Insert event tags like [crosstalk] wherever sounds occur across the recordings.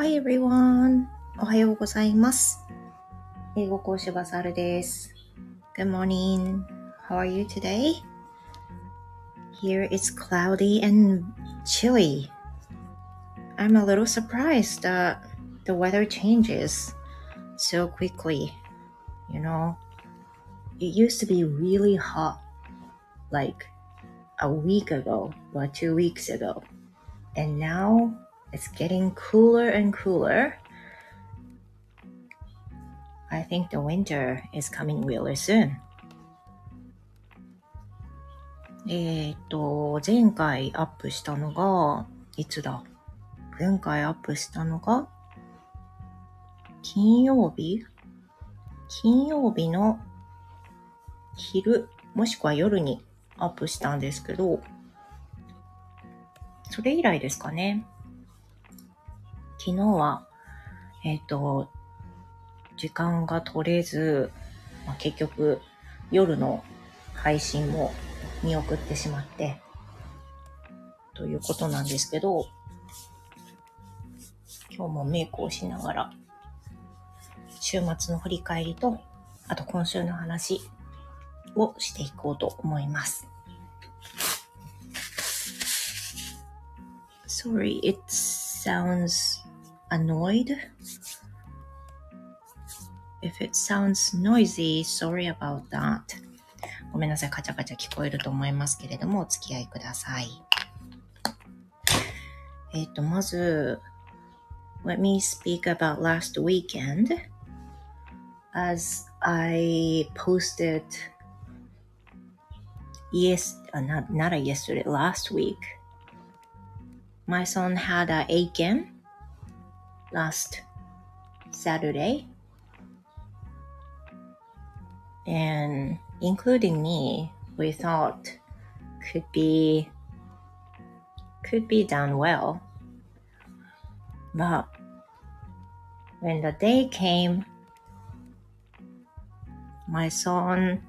Hi everyone! おはようございます。英語講師バサルです。Good morning! How are you today? Here it's cloudy and chilly. I'm a little surprised that the weather changes so quickly. You know, it used to be really hot like a week ago or two weeks ago. And now it's getting cooler and cooler. I think the winter is coming really soon. えっと、前回アップしたのが、いつだ前回アップしたのが、金曜日金曜日の昼、もしくは夜にアップしたんですけど、それ以来ですかね。昨日は、えっ、と、時間が取れず、まあ、結局夜の配信も見送ってしまって、ということなんですけど、今日もメイクをしながら、週末の振り返りと、あと今週の話をしていこうと思います。Sorry, it sounds annoyed. If it sounds noisy, sorry about that. ごめんなさい、カチャカチャ聞こえると思いますけれども、お付き合いください。えっ、と、まず、let me speak about last weekend. As I posted yes, uh, not, not a yesterday, last week. My son had a Aiken last Saturday. And including me, we thought could be could be done well. But when the day came, my son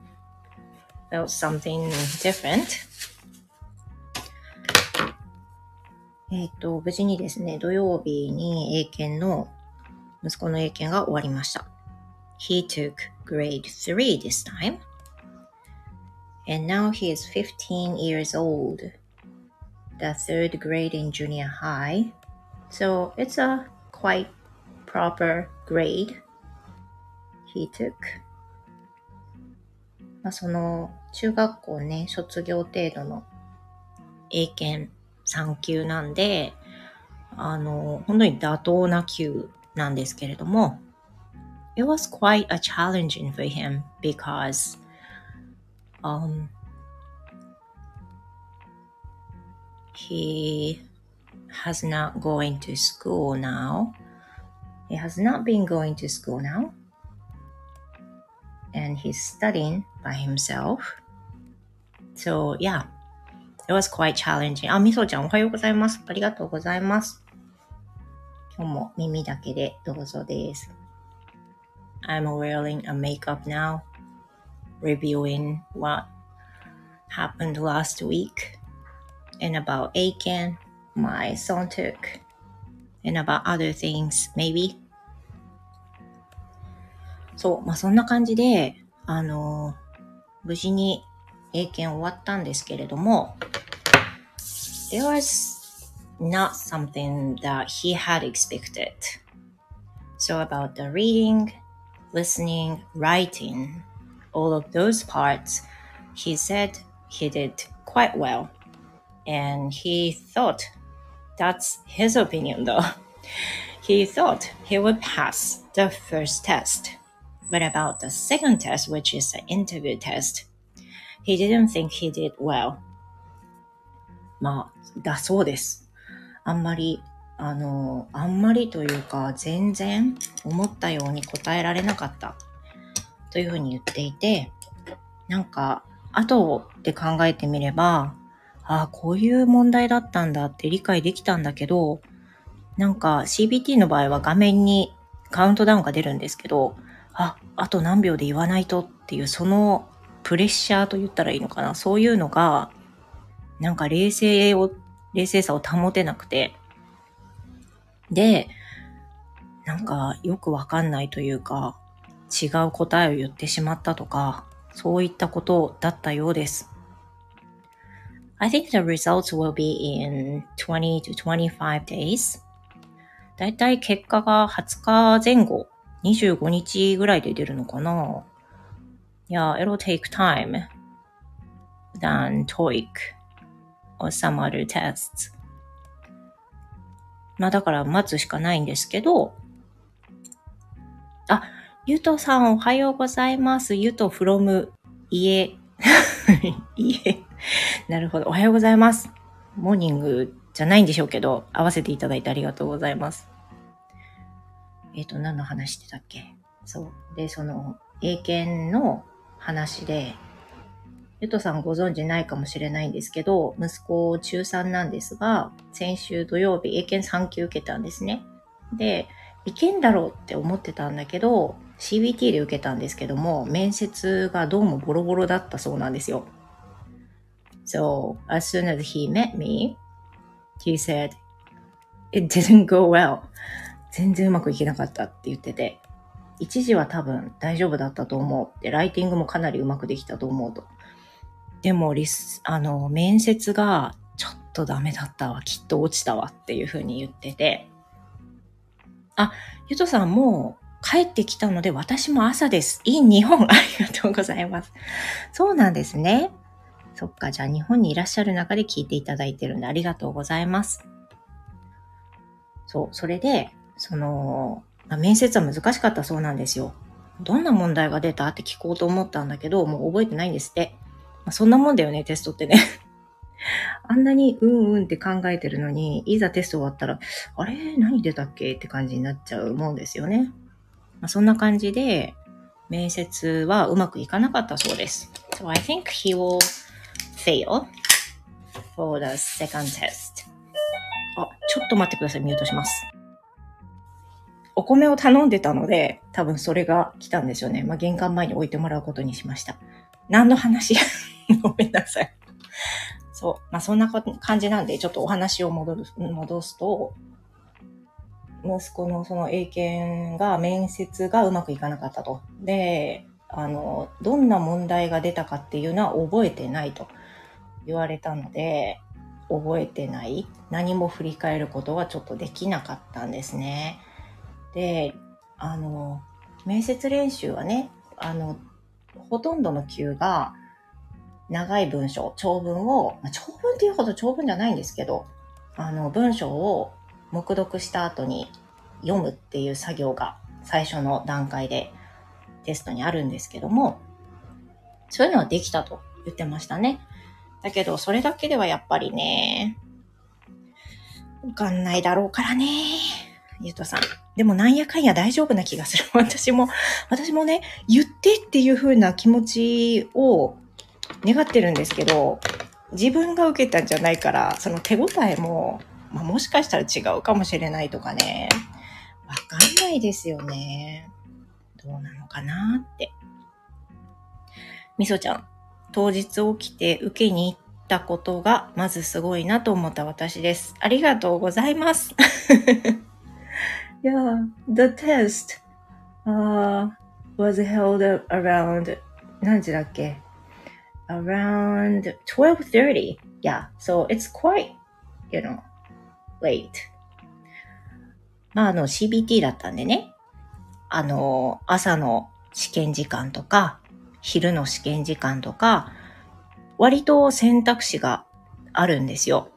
felt something different. えっと、無事にですね、土曜日に英検の、息子の英検が終わりました。He took grade 3 this time. And now he is 15 years old. The third grade in junior high. So it's a quite proper grade he took. まあ、その中学校ね、卒業程度の英検3級なんで、あの、本当に妥当な級なんですけれども、it was quite a challenging for him because um, he has not going to school now. He has not been going to school now. And he's studying by himself. So yeah, it was quite challenging. あ、みそちゃんおはようございます。ありがとうございます。今日も耳だけでどうぞです。I'm wearing a makeup now, reviewing what happened last week and about Aiken, my son took, and about other things, maybe. そう、まあそんな感じで、あの無事に 英検終わったんですけれども、there was not something that he had expected. So about the reading, listening, writing, all of those parts, he said he did quite well. And he thought, that's his opinion though. He thought he would pass the first test. But about the second test, which is the interview test, he didn't think he did well. まあ、だそうです。あんまり、あの、あんまりというか、全然思ったように答えられなかった。というふうに言っていて、なんか、後で考えてみれば、ああ、こういう問題だったんだって理解できたんだけど、なんか CBT の場合は画面にカウントダウンが出るんですけど、あ、あと何秒で言わないとっていうそのプレッシャーと言ったらいいのかな？そういうのが、なんか冷静を、冷静さを保てなくて。で、なんかよくわかんないというか、違う答えを言ってしまったとか、そういったことだったようです。I think the results will be in 20 to 25 days. だいたい結果が20日前後、25日ぐらいで出るのかな？Yeah, it'll take time than TOEIC or some other tests. まあだから待つしかないんですけど、あ、ゆとさんおはようございます。ゆと from 家。[laughs] 家。なるほど。おはようございます。モーニングじゃないんでしょうけど、合わせていただいてありがとうございます。えっ、ー、と、何の話してたっけ？そう。で、その、英検の話で、ゆとさんご存知ないかもしれないんですけど、息子中3なんですが、先週土曜日英検3級受けたんですね。で、いけんだろうって思ってたんだけど、CBT で受けたんですけども、面接がどうもボロボロだったそうなんですよ。So, as soon as he met me, he said, it didn't go well. 全然うまくいけなかったって言ってて、一時は多分大丈夫だったと思うって、ライティングもかなりうまくできたと思うと。でもリス、あの、面接がちょっとダメだったわ、きっと落ちたわっていうふうに言ってて、あ、ゆとさんもう帰ってきたので私も朝です。いい日本ありがとうございます。そうなんですね。そっか、じゃあ日本にいらっしゃる中で聞いていただいてるんでありがとうございます。そう、それで、その、まあ、面接は難しかったそうなんですよ。どんな問題が出たって聞こうと思ったんだけど、もう覚えてないんですって。まあ、そんなもんだよね、テストってね。[laughs] あんなにうんうんって考えてるのに、いざテスト終わったら、あれ？何出たっけ？って感じになっちゃうもんですよね。まあ、そんな感じで、面接はうまくいかなかったそうです。So I think he will fail for the second test. あ、ちょっと待ってください。ミュートします。お米を頼んでたので、多分それが来たんですよね。まあ、玄関前に置いてもらうことにしました。何の話？[laughs] ごめんなさい。そう。まあ、そんな感じなんで、ちょっとお話を戻す戻すと、息子のその英検が、面接がうまくいかなかったと。で、あの、どんな問題が出たかっていうのは覚えてないと言われたので、覚えてない。何も振り返ることがちょっとできなかったんですね。で、あの、面接練習はね、あの、ほとんどの級が、長い文章、長文を、まあ、長文っていうほど長文じゃないんですけど、あの、文章を黙読した後に読むっていう作業が最初の段階でテストにあるんですけども、そういうのはできたと言ってましたね。だけど、それだけではやっぱりね、わかんないだろうからね。ゆうとさん。でもなんやかんや大丈夫な気がする。[laughs] 私も、私もね、言ってっていう風な気持ちを願ってるんですけど、自分が受けたんじゃないから、その手応えも、まあ、もしかしたら違うかもしれないとかね、わかんないですよね。どうなのかなって。みそちゃん、当日起きて受けに行ったことが、まずすごいなと思った私です。ありがとうございます。[laughs] yeah, the test, uh, was held around, 何時だっけ around 12:30. Yeah, so it's quite, you know, late. まあ、あの CBT だったんでね、あの、朝の試験時間とか、昼の試験時間とか、割と選択肢があるんですよ。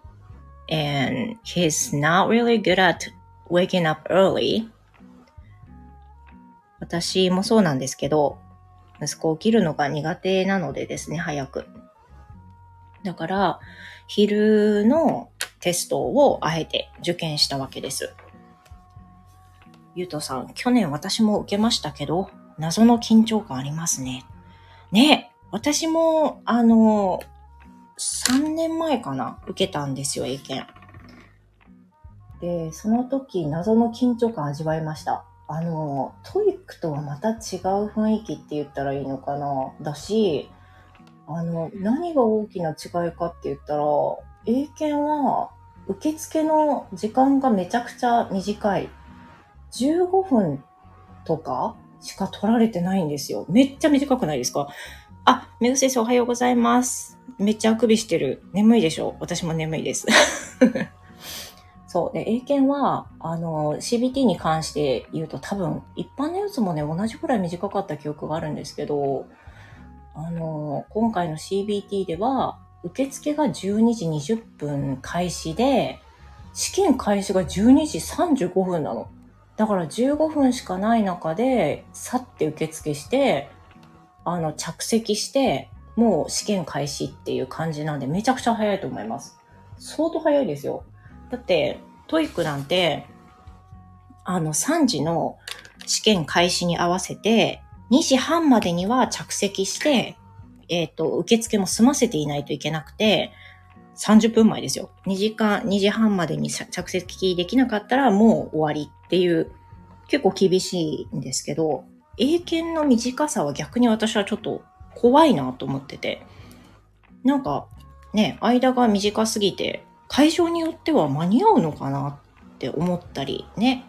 And he's not really good at waking up early. 私もそうなんですけど、息子起きるのが苦手なのでですね、早く。だから、昼のテストをあえて受験したわけです。ゆうとさん、去年私も受けましたけど、謎の緊張感ありますね。ね私も、あの、3年前かな、受けたんですよ、英検。で、その時、謎の緊張感味わいました。あの、 TOEIC とはまた違う雰囲気って言ったらいいのかな。だし、あの、何が大きな違いかって言ったら、英検は受付の時間がめちゃくちゃ短い。15分とかしか取られてないんですよ。めっちゃ短くないですか？あ、メグ先生おはようございます。めっちゃあくびしてる。眠いでしょ？私も眠いです。そう。で、英検は、あの、CBT に関して言うと多分、一般のやつもね、同じくらい短かった記憶があるんですけど、あの、今回の CBT では、受付が12時20分開始で、試験開始が12時35分なの。だから15分しかない中で、去って受付して、あの、着席して、もう試験開始っていう感じなんで、めちゃくちゃ早いと思います。相当早いですよ。だって、 TOEIC なんて、あの、3時の試験開始に合わせて、2時半までには着席して、えっ、ー、と、受付も済ませていないといけなくて、30分前ですよ。2時間、2時半までに着席できなかったらもう終わりっていう、結構厳しいんですけど、英検の短さは逆に私はちょっと怖いなと思ってて。なんか、ね、間が短すぎて、会場によっては間に合うのかなって思ったり、ね。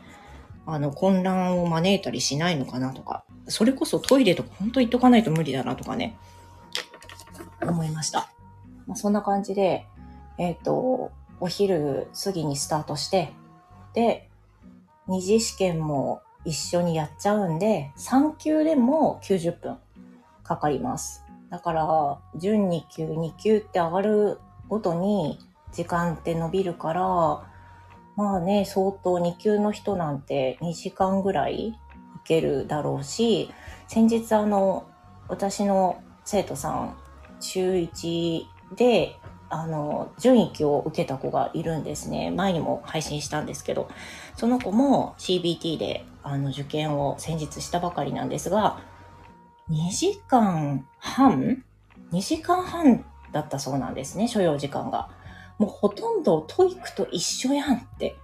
あの、混乱を招いたりしないのかなとか。それこそトイレとか本当行っとかないと無理だなとかね。思いました。まあ、そんな感じで、えっ、ー、と、お昼過ぎにスタートして、で、二次試験も一緒にやっちゃうんで、3級でも90分かかります。だから、準2級、2級って上がるごとに時間って伸びるから、まあね、相当2級の人なんて2時間ぐらい受けるだろうし、先日あの、私の生徒さん、中1であの、準1期を受けた子がいるんですね。前にも配信したんですけど、その子も CBT であの受験を先日したばかりなんですが、2時間半 ?2 時間半だったそうなんですね、所要時間が。もうほとんど TOEIC と一緒やんって。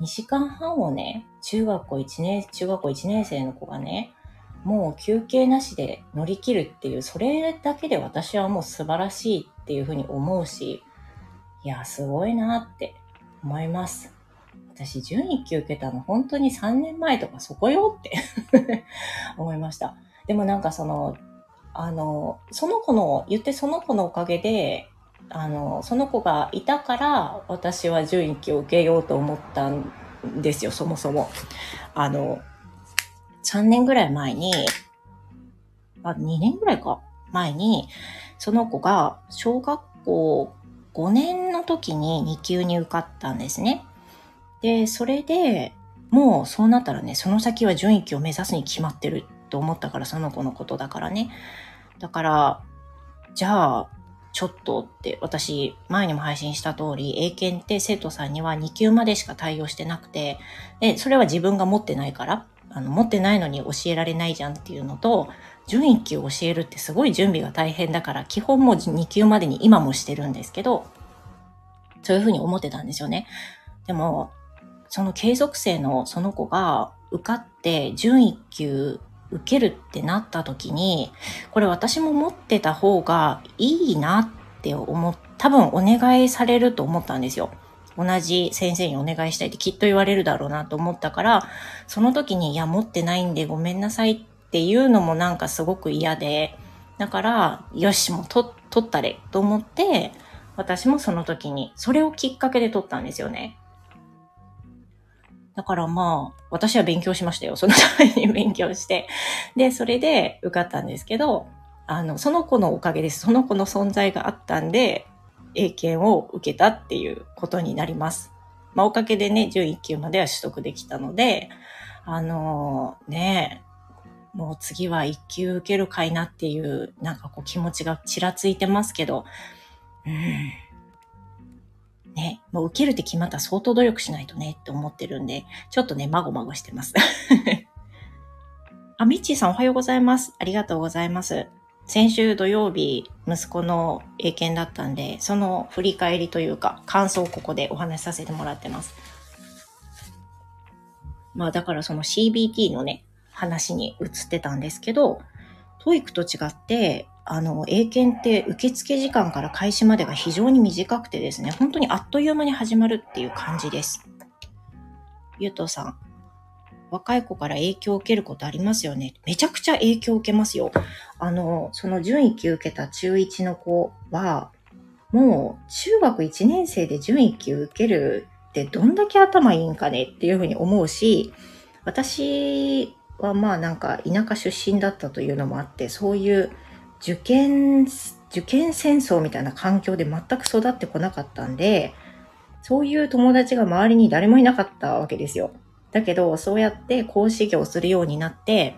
2時間半をね、中学校1年、中学校1年生の子がね、もう休憩なしで乗り切るっていう、それだけで私はもう素晴らしいっていうふうに思うし、いや、すごいなって思います。私、準1級受けたの本当に3年前とかそこよって [laughs] 思いました。でもなんかその、あの、その子の、言ってその子のおかげで、あの、その子がいたから私は準1級を受けようと思ったんですよ、そもそも。あの、3年ぐらい前に、あ、2年ぐらいか前に、その子が小学校5年の時に2級に受かったんですね。で、それで、もうそうなったらね、その先は順位を目指すに決まってると思ったから、その子のことだからね。だから、じゃあ、ちょっとって私前にも配信した通り英検って生徒さんには2級までしか対応してなくてでそれは自分が持ってないからあの持ってないのに教えられないじゃんっていうのと準1級教えるってすごい準備が大変だから基本も2級までに今もしてるんですけどそういうふうに思ってたんですよね。でもその継続生のその子が受かって準1級受けるってなった時に、これ私も持ってた方がいいなって思っ、多分お願いされると思ったんですよ。同じ先生にお願いしたいってきっと言われるだろうなと思ったから、その時に、いや、持ってないんでごめんなさいっていうのもなんかすごく嫌で、だから、よし、もう取ったれと思って、私もその時に、それをきっかけで取ったんですよね。だからまあ、私は勉強しましたよ。そのために勉強して。で、それで受かったんですけど、あの、その子のおかげです。その子の存在があったんで、英検を受けたっていうことになります。まあ、おかげでね、11級までは取得できたので、あのー、ねもう次は1級受けるかいなっていう、なんかこう気持ちがちらついてますけど、うん。ね、もう受けるって決まったら相当努力しないとねって思ってるんで、ちょっとね、まごまごしてます。[laughs] あ、ミッチーさんおはようございます。ありがとうございます。先週土曜日、息子の英検だったんで、その振り返りというか、感想をここでお話しさせてもらってます。まあだからその CBT のね、話に移ってたんですけど、 TOEIC と違って、あの、英検って受付時間から開始までが非常に短くてですね、本当にあっという間に始まるっていう感じです。ゆうとさん、若い子から影響を受けることありますよね。めちゃくちゃ影響を受けますよ。あの、その準1級受けた中1の子は、もう中学1年生で準1級受けるってどんだけ頭いいんかねっていうふうに思うし、私はまあなんか田舎出身だったというのもあって、そういう受験、受験戦争みたいな環境で全く育ってこなかったんで、そういう友達が周りに誰もいなかったわけですよ。だけど、そうやって講師業をするようになって、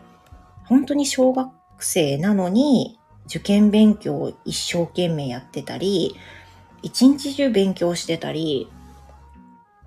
本当に小学生なのに受験勉強を一生懸命やってたり、一日中勉強してたり、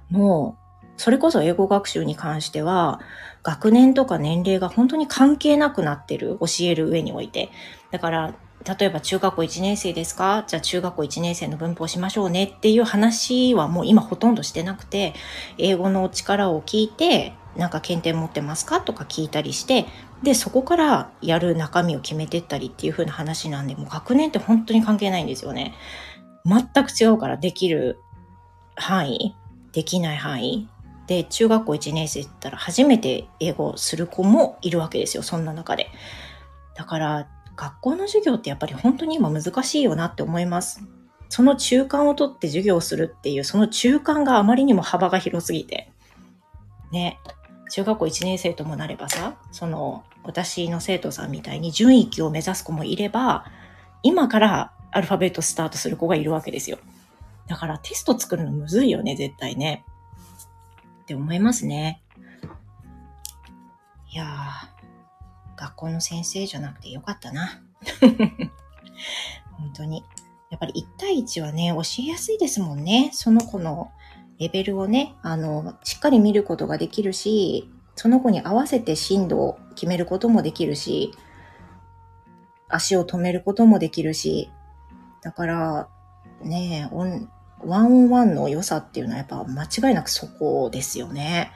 もう、それこそ英語学習に関しては、学年とか年齢が本当に関係なくなってる、教える上において。だから、例えば中学校1年生ですか？じゃあ中学校1年生の文法しましょうねっていう話はもう今ほとんどしてなくて、英語の力を聞いて、なんか検定持ってますか？とか聞いたりして、で、そこからやる中身を決めてったりっていう風な話なんで、もう学年って本当に関係ないんですよね。全く違うからできる範囲、できない範囲？で、中学校1年生って言ったら初めて英語をする子もいるわけですよ、そんな中で。だから、学校の授業ってやっぱり本当に今難しいよなって思います。その中間を取って授業するっていう、その中間があまりにも幅が広すぎて。ね。中学校1年生ともなればさ、その、私の生徒さんみたいに順位級を目指す子もいれば、今からアルファベットスタートする子がいるわけですよ。だからテスト作るのむずいよね、絶対ね。って思いますね。いやー、学校の先生じゃなくてよかったな。[laughs] 本当に。やっぱり1対1はね、教えやすいですもんね。その子のレベルをね、あの、しっかり見ることができるし、その子に合わせて進路を決めることもできるし、足を止めることもできるし、だから、ねえ、ワンオンワンの良さっていうのはやっぱ間違いなくそこですよね。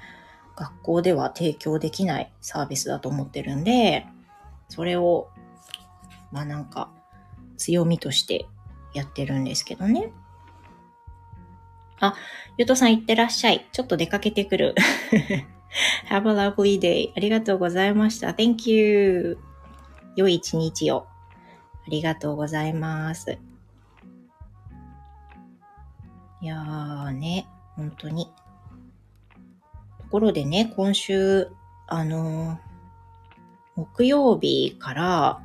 学校では提供できないサービスだと思ってるんで、それを、まあなんか、強みとしてやってるんですけどね。あ、ゆとさんいってらっしゃい。ちょっと出かけてくる。[laughs] Have a lovely day. ありがとうございました。Thank you. 良い一日を。ありがとうございます。いやーね、本当に。ところでね、今週、あのー、木曜日から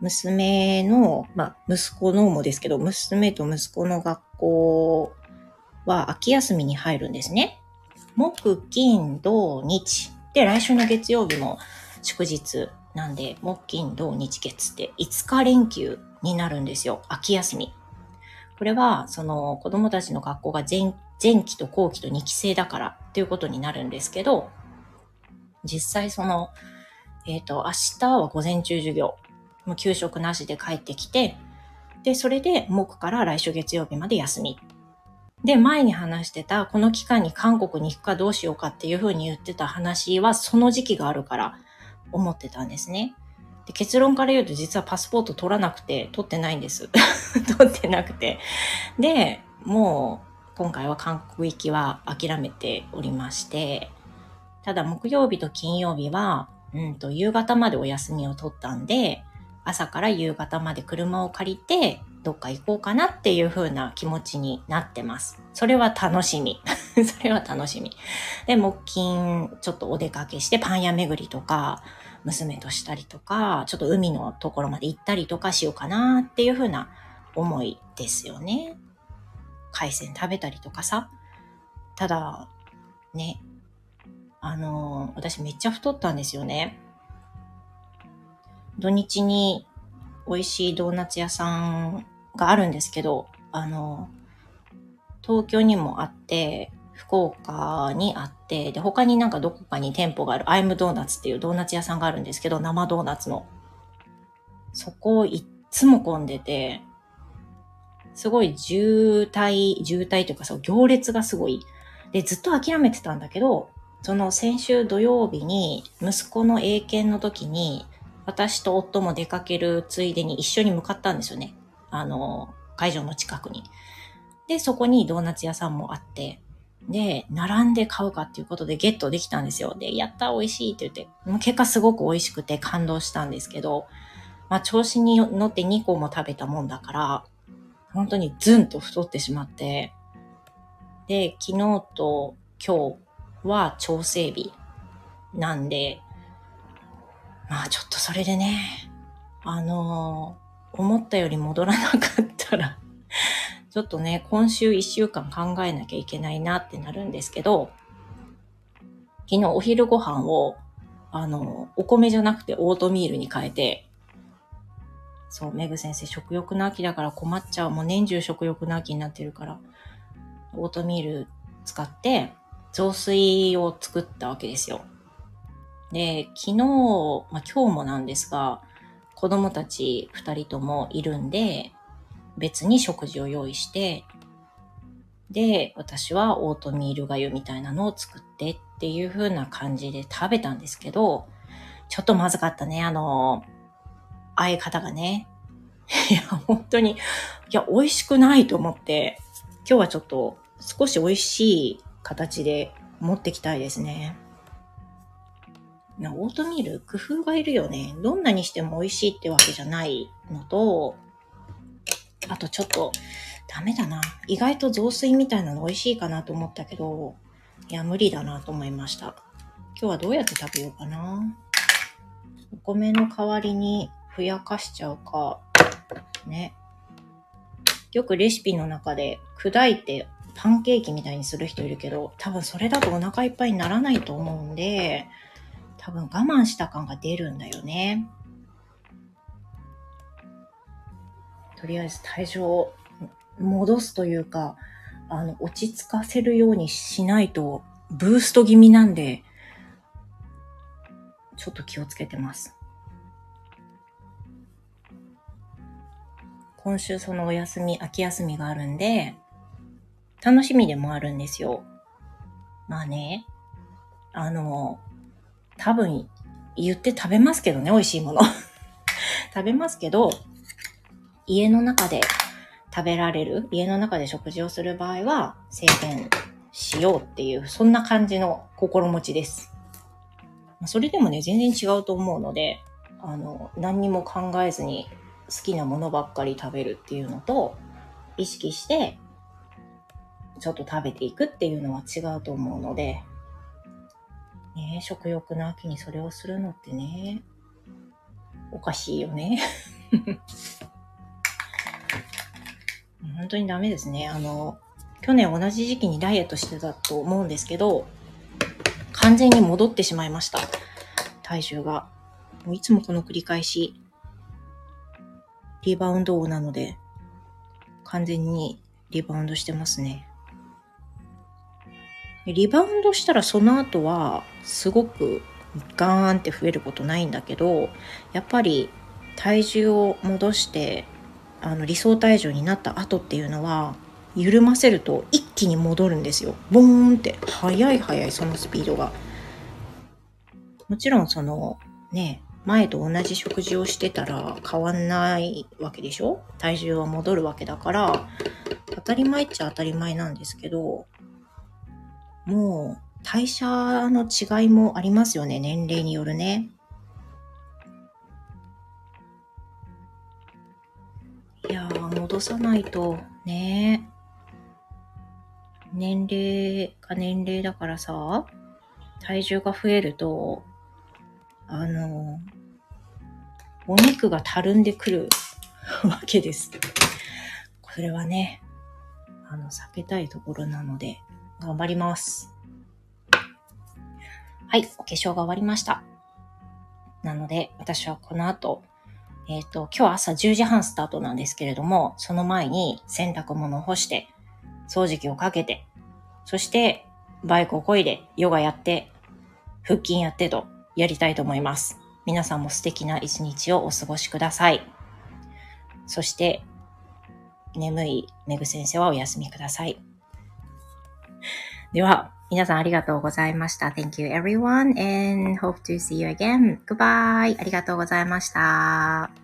娘の、まあ、息子のもですけど、娘と息子の学校は秋休みに入るんですね。木、金、土、日。で、来週の月曜日も祝日なんで、木、金、土、日、月って5日連休になるんですよ。秋休み。これは、その子供たちの学校が前前期と後期と2期生だからっていうことになるんですけど、実際その、えっ、ー、と、明日は午前中授業、もう給食なしで帰ってきて、で、それで木から来週月曜日まで休み。で、前に話してた、この期間に韓国に行くかどうしようかっていうふうに言ってた話は、その時期があるから思ってたんですね。で結論から言うと実はパスポート取らなくて、取ってないんです。[laughs] 取ってなくて。で、もう今回は韓国行きは諦めておりまして、ただ木曜日と金曜日は、うんと、夕方までお休みを取ったんで、朝から夕方まで車を借りて、どっか行こうかなっていう風な気持ちになってます。それは楽しみ。[laughs] それは楽しみ。で、木金、ちょっとお出かけしてパン屋巡りとか、娘としたりとか、ちょっと海のところまで行ったりとかしようかなっていう風な思いですよね。海鮮食べたりとかさ。ただ、ね、あの、私めっちゃ太ったんですよね。土日に美味しいドーナツ屋さんがあるんですけど、あの、東京にもあって、福岡にあって、で、他になんかどこかに店舗がある、アイムドーナツっていうドーナツ屋さんがあるんですけど、生ドーナツの。そこをいっつも混んでて、すごい渋滞、渋滞というかそう、行列がすごい。で、ずっと諦めてたんだけど、その先週土曜日に息子の英検の時に、私と夫も出かけるついでに一緒に向かったんですよね。あの、会場の近くに。で、そこにドーナツ屋さんもあって、で、並んで買うかっていうことでゲットできたんですよ。で、やった美味しいって言って、もう結果すごく美味しくて感動したんですけど、まあ調子に乗って2個も食べたもんだから、本当にズンと太ってしまって、で、昨日と今日は調整日なんで、まあちょっとそれでね、あのー、思ったより戻らなかったらちょっとね、今週一週間考えなきゃいけないなってなるんですけど、昨日お昼ご飯を、あの、お米じゃなくてオートミールに変えて、そう、メグ先生、食欲の秋だから困っちゃう。もう年中食欲の秋になってるから、オートミール使って、雑炊を作ったわけですよ。で、昨日、まあ今日もなんですが、子供たち二人ともいるんで、別に食事を用意して、で、私はオートミールがゆみたいなのを作ってっていう風な感じで食べたんですけど、ちょっとまずかったね。あの、相方がね。[laughs] いや、本当に、いや、美味しくないと思って、今日はちょっと少し美味しい形で持ってきたいですね。オートミール工夫がいるよね。どんなにしても美味しいってわけじゃないのと、あとちょっと、ダメだな。意外と雑炊みたいなの美味しいかなと思ったけど、いや、無理だなと思いました。今日はどうやって食べようかな。お米の代わりにふやかしちゃうか、ね。よくレシピの中で砕いてパンケーキみたいにする人いるけど、多分それだとお腹いっぱいにならないと思うんで、多分我慢した感が出るんだよね。とりあえず体重を戻すというか、あの、落ち着かせるようにしないと、ブースト気味なんで、ちょっと気をつけてます。今週そのお休み、秋休みがあるんで、楽しみでもあるんですよ。まあね、あの、多分言って食べますけどね、美味しいもの。[laughs] 食べますけど、家の中で食べられる、家の中で食事をする場合は制限しようっていう、そんな感じの心持ちです。それでもね、全然違うと思うので、あの、何にも考えずに好きなものばっかり食べるっていうのと、意識して、ちょっと食べていくっていうのは違うと思うので、ね食欲の秋にそれをするのってね、おかしいよね。[laughs] 本当にダメですね。あの、去年同じ時期にダイエットしてたと思うんですけど、完全に戻ってしまいました。体重が。もういつもこの繰り返し、リバウンド王なので、完全にリバウンドしてますね。リバウンドしたらその後は、すごくガーンって増えることないんだけど、やっぱり体重を戻してあの理想体重になった後っていうのは緩ませると一気に戻るんですよ。ボーンって。速い速いそのスピードが。もちろんそのね前と同じ食事をしてたら変わんないわけでしょ？体重は戻るわけだから当たり前っちゃ当たり前なんですけどもう代謝の違いもありますよね年齢によるね。戻さないと、ね年齢が年齢だからさ、体重が増えると、あの、お肉がたるんでくる [laughs] わけです。これはね、あの、避けたいところなので、頑張ります。はい、お化粧が終わりました。なので、私はこの後、えっ、ー、と、今日朝10時半スタートなんですけれども、その前に洗濯物を干して、掃除機をかけて、そしてバイクを漕いで、ヨガやって、腹筋やってとやりたいと思います。皆さんも素敵な一日をお過ごしください。そして、眠いメグ先生はお休みください。では、皆さんありがとうございました。Thank you everyone and hope to see you again. Goodbye. ありがとうございました。